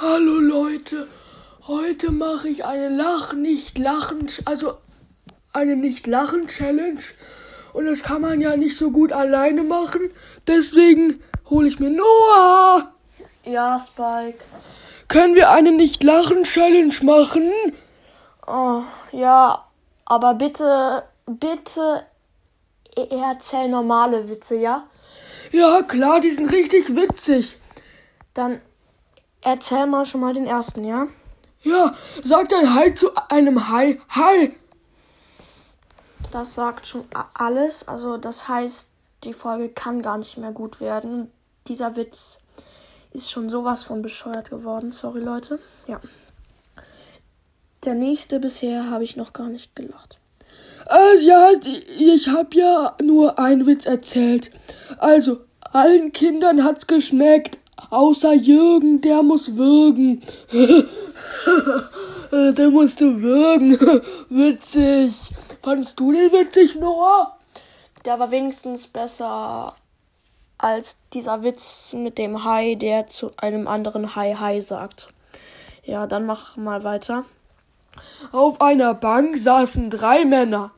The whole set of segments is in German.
Hallo Leute, heute mache ich eine Lach nicht lachen, also eine nicht lachen Challenge und das kann man ja nicht so gut alleine machen, deswegen hole ich mir Noah. Ja, Spike. Können wir eine nicht lachen Challenge machen? Oh, ja, aber bitte, bitte erzähl normale Witze, ja? Ja, klar, die sind richtig witzig. Dann erzähl mal schon mal den ersten, ja? Ja, sag dann Hi zu einem Hai. Hi. Das sagt schon alles. Also das heißt, die Folge kann gar nicht mehr gut werden. Dieser Witz ist schon sowas von bescheuert geworden. Sorry, Leute. Ja. Der nächste bisher habe ich noch gar nicht gelacht. Äh, ja, ich habe ja nur einen Witz erzählt. Also, allen Kindern hat's geschmeckt, außer Jürgen, der muss würgen. Der musste würgen. Witzig. Fandest du den witzig, Noah? Der war wenigstens besser als dieser Witz mit dem Hai, der zu einem anderen Hai Hai sagt. Ja, dann mach mal weiter. Auf einer Bank saßen drei Männer.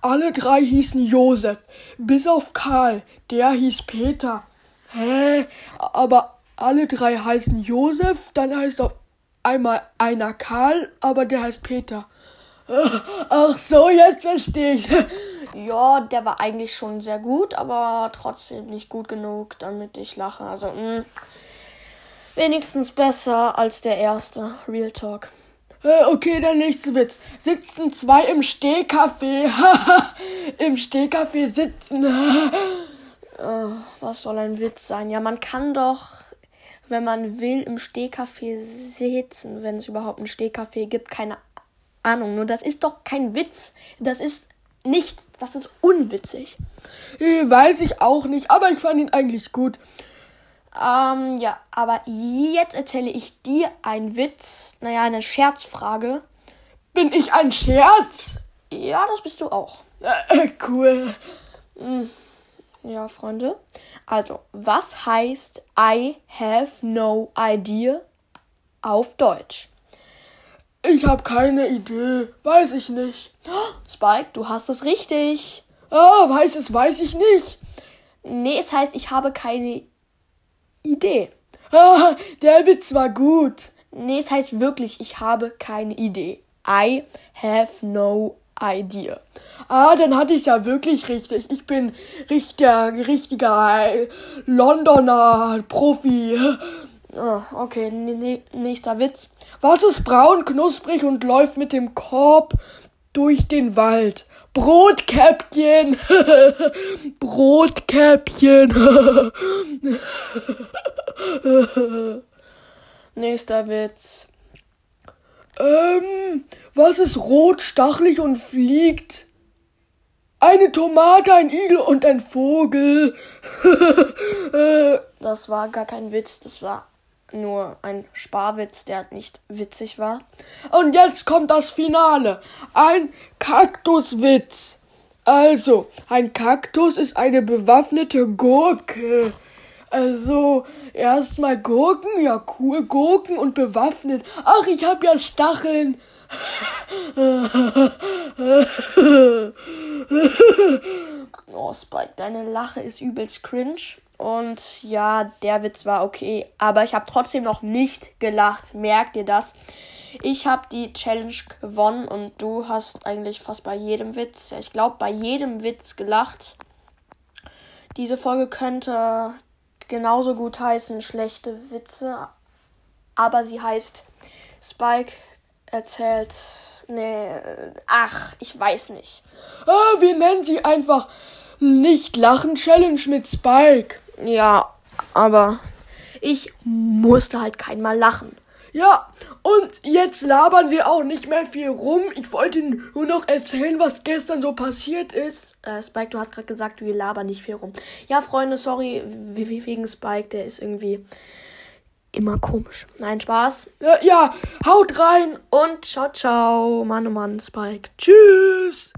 Alle drei hießen Josef, bis auf Karl, der hieß Peter. Hä? Aber alle drei heißen Josef, dann heißt auf einmal einer Karl, aber der heißt Peter. Ach so, jetzt verstehe ich. Ja, der war eigentlich schon sehr gut, aber trotzdem nicht gut genug, damit ich lache. Also, mh, wenigstens besser als der erste. Real Talk. Äh, Okay, der nächste Witz. Sitzen zwei im Stehkaffee. Im Stehkaffee sitzen. Äh, was soll ein Witz sein? Ja, man kann doch, wenn man will, im Stehkaffee sitzen, wenn es überhaupt ein Stehkaffee gibt. Keine Ahnung. Nur das ist doch kein Witz. Das ist nichts. Das ist unwitzig. Äh, Weiß ich auch nicht, aber ich fand ihn eigentlich gut. Ähm, ja, aber jetzt erzähle ich dir einen Witz. Naja, eine Scherzfrage. Bin ich ein Scherz? Ja, das bist du auch. Äh, cool. Ja, Freunde. Also, was heißt I have no idea auf Deutsch? Ich habe keine Idee. Weiß ich nicht. Spike, du hast es richtig. Ah, weiß es, weiß ich nicht. Nee, es heißt, ich habe keine Idee. Ah, der Witz war gut. Nee, es heißt wirklich, ich habe keine Idee. I have no idea. Ah, dann hatte ich ja wirklich richtig. Ich bin richtiger, richtiger äh, Londoner Profi. Oh, okay, nächster Witz. Was ist braun, knusprig und läuft mit dem Korb durch den Wald? Brotkäppchen. Brotkäppchen. Nächster Witz. Ähm, was ist rot, stachelig und fliegt? Eine Tomate, ein Igel und ein Vogel. Äh, Das war gar kein Witz, das war nur ein Sparwitz, der nicht witzig war. Und jetzt kommt das Finale. Ein Kaktuswitz. Also, ein Kaktus ist eine bewaffnete Gurke. Also, erstmal Gurken, ja cool, Gurken und bewaffnet. Ach, ich hab ja Stacheln. Oh, Spike, deine Lache ist übelst cringe. Und ja, der Witz war okay. Aber ich habe trotzdem noch nicht gelacht. Merkt ihr das? Ich habe die Challenge gewonnen und du hast eigentlich fast bei jedem Witz, ich glaube, bei jedem Witz gelacht. Diese Folge könnte genauso gut heißen schlechte Witze. Aber sie heißt Spike erzählt. Nee, ach, ich weiß nicht. Ah, wir nennen sie einfach nicht lachen Challenge mit Spike. Ja, aber ich musste halt kein Mal lachen. Ja, und jetzt labern wir auch nicht mehr viel rum. Ich wollte nur noch erzählen, was gestern so passiert ist. Äh, Spike, du hast gerade gesagt, wir labern nicht viel rum. Ja, Freunde, sorry we- we- wegen Spike, der ist irgendwie immer komisch. Nein, Spaß. Ja, ja haut rein. Und ciao, ciao. Mann, oh Mann, Spike. Tschüss.